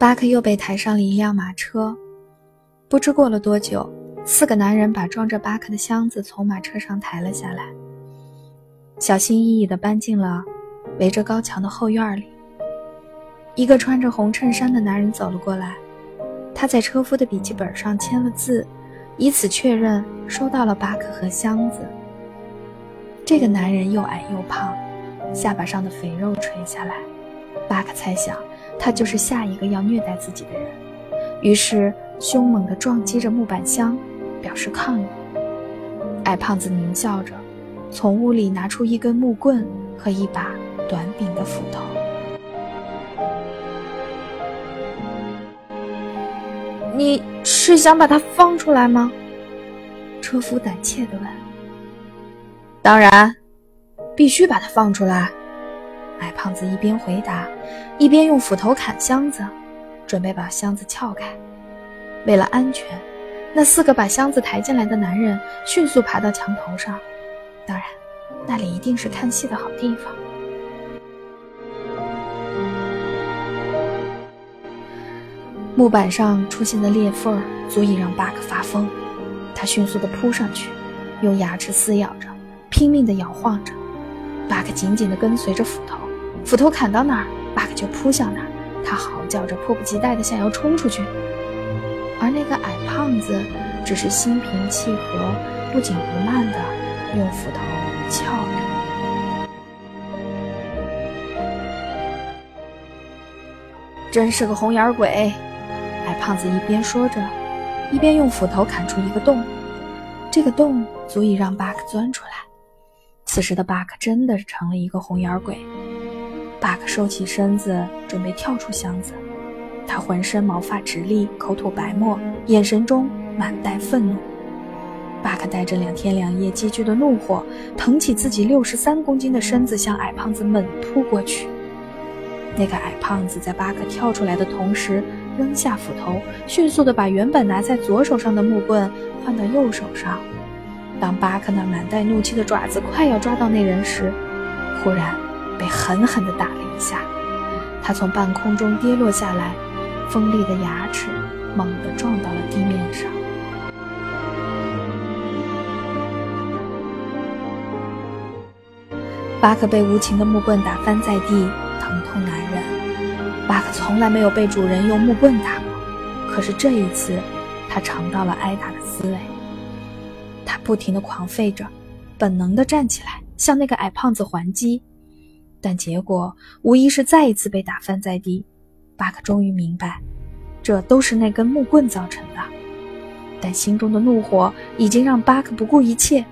巴克又被抬上了一辆马车。不知过了多久，四个男人把装着巴克的箱子从马车上抬了下来，小心翼翼地搬进了围着高墙的后院里。一个穿着红衬衫的男人走了过来，他在车夫的笔记本上签了字，以此确认收到了巴克和箱子。这个男人又矮又胖，下巴上的肥肉垂下来。巴克猜想，他就是下一个要虐待自己的人，于是凶猛地撞击着木板箱，表示抗议。矮胖子狞笑着，从屋里拿出一根木棍和一把短柄的斧头。你是想把它放出来吗？车夫胆怯地问。当然，必须把它放出来。胖子一边回答，一边用斧头砍箱子，准备把箱子撬开。为了安全，那四个把箱子抬进来的男人迅速爬到墙头上。当然，那里一定是看戏的好地方。木板上出现的裂缝足以让巴克发疯，他迅速地扑上去，用牙齿撕咬着，拼命地摇晃着。巴克紧紧地跟随着斧头。斧头砍到哪儿，巴克就扑向哪儿。他嚎叫着，迫不及待地想要冲出去。而那个矮胖子只是心平气和、不紧不慢地用斧头撬着。真是个红眼鬼！矮胖子一边说着，一边用斧头砍出一个洞。这个洞足以让巴克钻出来。此时的巴克真的成了一个红眼鬼。巴克收起身子，准备跳出箱子。他浑身毛发直立，口吐白沫，眼神中满带愤怒。巴克带着两天两夜积聚的怒火，腾起自己六十三公斤的身子，向矮胖子猛扑过去。那个矮胖子在巴克跳出来的同时，扔下斧头，迅速地把原本拿在左手上的木棍换到右手上。当巴克那满带怒气的爪子快要抓到那人时，忽然。被狠狠地打了一下，他从半空中跌落下来，锋利的牙齿猛地撞到了地面上。巴克被无情的木棍打翻在地，疼痛难忍。巴克从来没有被主人用木棍打过，可是这一次，他尝到了挨打的滋味。他不停地狂吠着，本能地站起来，向那个矮胖子还击。但结果无疑是再一次被打翻在地。巴克终于明白，这都是那根木棍造成的。但心中的怒火已经让巴克不顾一切。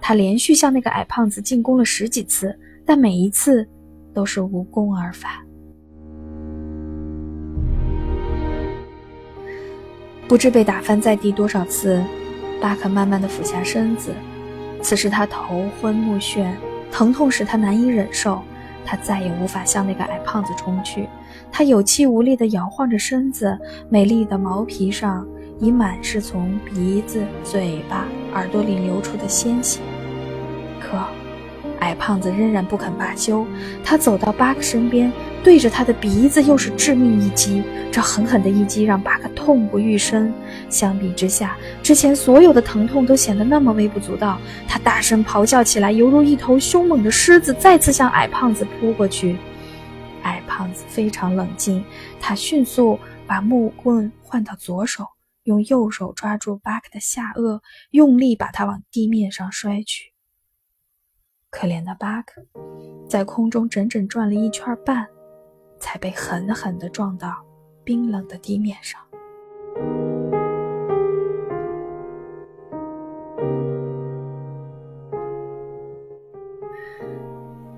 他连续向那个矮胖子进攻了十几次，但每一次都是无功而返。不知被打翻在地多少次，巴克慢慢的俯下身子。此时他头昏目眩，疼痛使他难以忍受。他再也无法向那个矮胖子冲去，他有气无力地摇晃着身子，美丽的毛皮上已满是从鼻子、嘴巴、耳朵里流出的鲜血。可，矮胖子仍然不肯罢休。他走到巴克身边，对着他的鼻子又是致命一击。这狠狠的一击让巴克痛不欲生。相比之下，之前所有的疼痛都显得那么微不足道。他大声咆哮起来，犹如一头凶猛的狮子，再次向矮胖子扑过去。矮胖子非常冷静，他迅速把木棍换到左手，用右手抓住巴克的下颚，用力把他往地面上摔去。可怜的巴克，在空中整整转了一圈半，才被狠狠地撞到冰冷的地面上。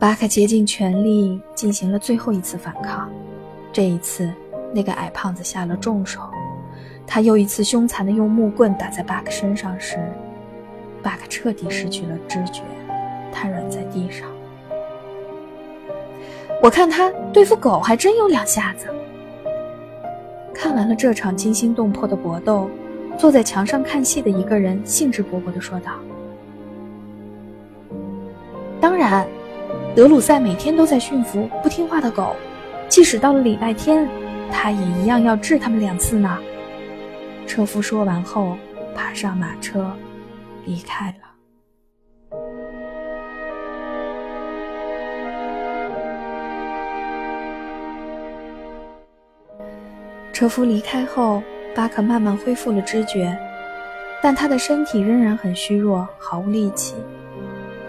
巴克竭尽全力进行了最后一次反抗，这一次，那个矮胖子下了重手。他又一次凶残地用木棍打在巴克身上时，巴克彻底失去了知觉，瘫软在地上。我看他对付狗还真有两下子。看完了这场惊心动魄的搏斗，坐在墙上看戏的一个人兴致勃勃地说道：“当然。”德鲁塞每天都在驯服不听话的狗，即使到了礼拜天，他也一样要治他们两次呢。车夫说完后，爬上马车，离开了。车夫离开后，巴克慢慢恢复了知觉，但他的身体仍然很虚弱，毫无力气。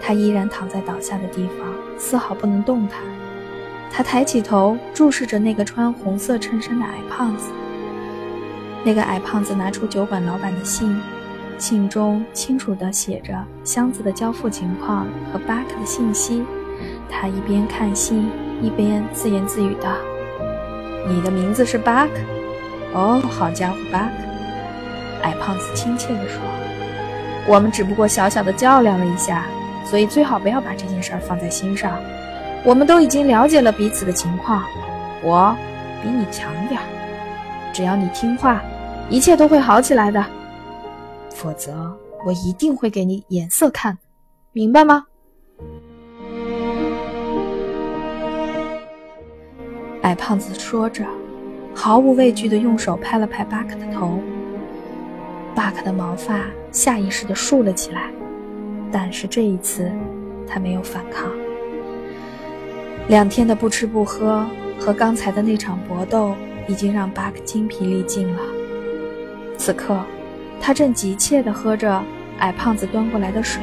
他依然躺在倒下的地方，丝毫不能动弹。他抬起头，注视着那个穿红色衬衫的矮胖子。那个矮胖子拿出酒馆老板的信，信中清楚地写着箱子的交付情况和巴克的信息。他一边看信，一边自言自语道：“你的名字是巴克？哦，好家伙，巴克！”矮胖子亲切地说：“我们只不过小小的较量了一下，所以最好不要把这件事放在心上。我们都已经了解了彼此的情况，我比你强点儿，只要你听话。”一切都会好起来的，否则我一定会给你眼色看，明白吗？矮胖子说着，毫无畏惧的用手拍了拍巴克的头。巴克的毛发下意识的竖了起来，但是这一次他没有反抗。两天的不吃不喝和刚才的那场搏斗，已经让巴克精疲力尽了。此刻，他正急切地喝着矮胖子端过来的水，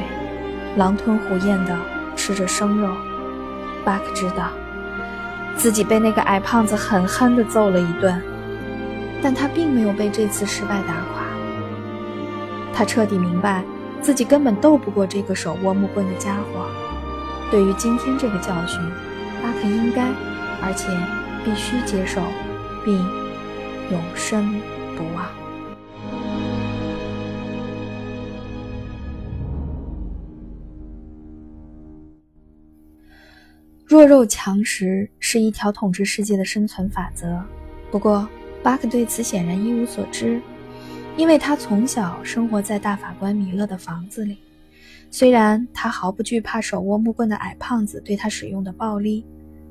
狼吞虎咽地吃着生肉。巴克知道自己被那个矮胖子狠狠地揍了一顿，但他并没有被这次失败打垮。他彻底明白自己根本斗不过这个手握木棍的家伙。对于今天这个教训，巴克应该，而且必须接受，并永生不忘。弱肉强食是一条统治世界的生存法则，不过巴克对此显然一无所知，因为他从小生活在大法官米勒的房子里。虽然他毫不惧怕手握木棍的矮胖子对他使用的暴力，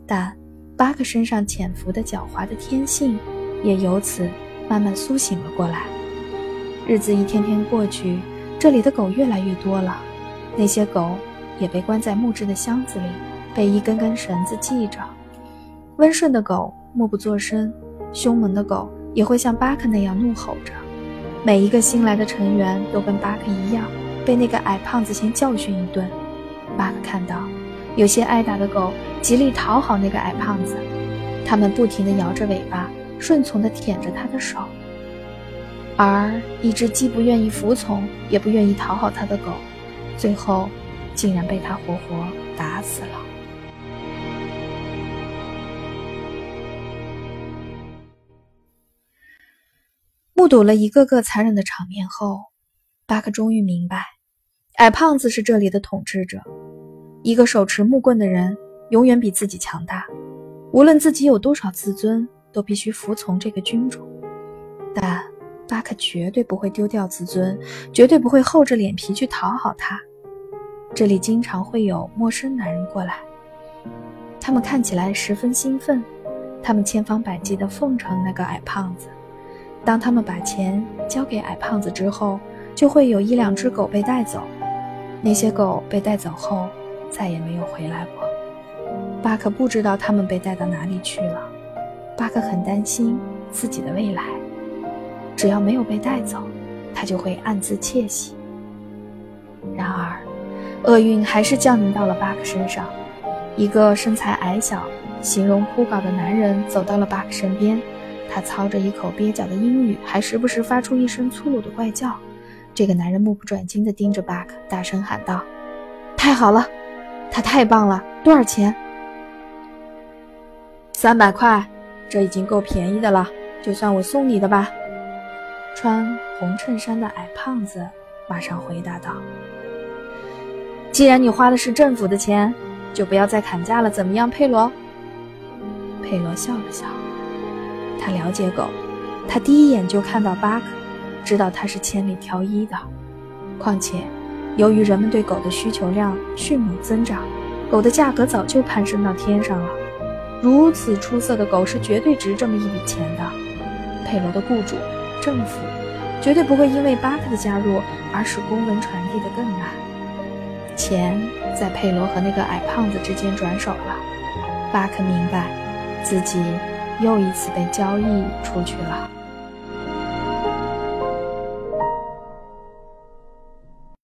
但巴克身上潜伏的狡猾的天性也由此慢慢苏醒了过来。日子一天天过去，这里的狗越来越多了，那些狗也被关在木质的箱子里。被一根根绳子系着，温顺的狗默不作声，凶猛的狗也会像巴克那样怒吼着。每一个新来的成员都跟巴克一样，被那个矮胖子先教训一顿。巴克看到，有些挨打的狗极力讨好那个矮胖子，它们不停地摇着尾巴，顺从地舔着他的手。而一只既不愿意服从，也不愿意讨好他的狗，最后竟然被他活活打死了。睹了一个个残忍的场面后，巴克终于明白，矮胖子是这里的统治者。一个手持木棍的人永远比自己强大，无论自己有多少自尊，都必须服从这个君主。但巴克绝对不会丢掉自尊，绝对不会厚着脸皮去讨好他。这里经常会有陌生男人过来，他们看起来十分兴奋，他们千方百计地奉承那个矮胖子。当他们把钱交给矮胖子之后，就会有一两只狗被带走。那些狗被带走后，再也没有回来过。巴克不知道他们被带到哪里去了。巴克很担心自己的未来。只要没有被带走，他就会暗自窃喜。然而，厄运还是降临到了巴克身上。一个身材矮小、形容枯槁的男人走到了巴克身边。他操着一口蹩脚的英语，还时不时发出一声粗鲁的怪叫。这个男人目不转睛地盯着巴克，大声喊道：“太好了，他太棒了！多少钱？”“三百块，这已经够便宜的了，就算我送你的吧。”穿红衬衫的矮胖子马上回答道：“既然你花的是政府的钱，就不要再砍价了，怎么样，佩罗？”佩罗笑了笑。他了解狗，他第一眼就看到巴克，知道他是千里挑一的。况且，由于人们对狗的需求量迅猛增长，狗的价格早就攀升到天上了。如此出色的狗是绝对值这么一笔钱的。佩罗的雇主政府绝对不会因为巴克的加入而使公文传递的更慢。钱在佩罗和那个矮胖子之间转手了。巴克明白，自己又一次被交易出去了。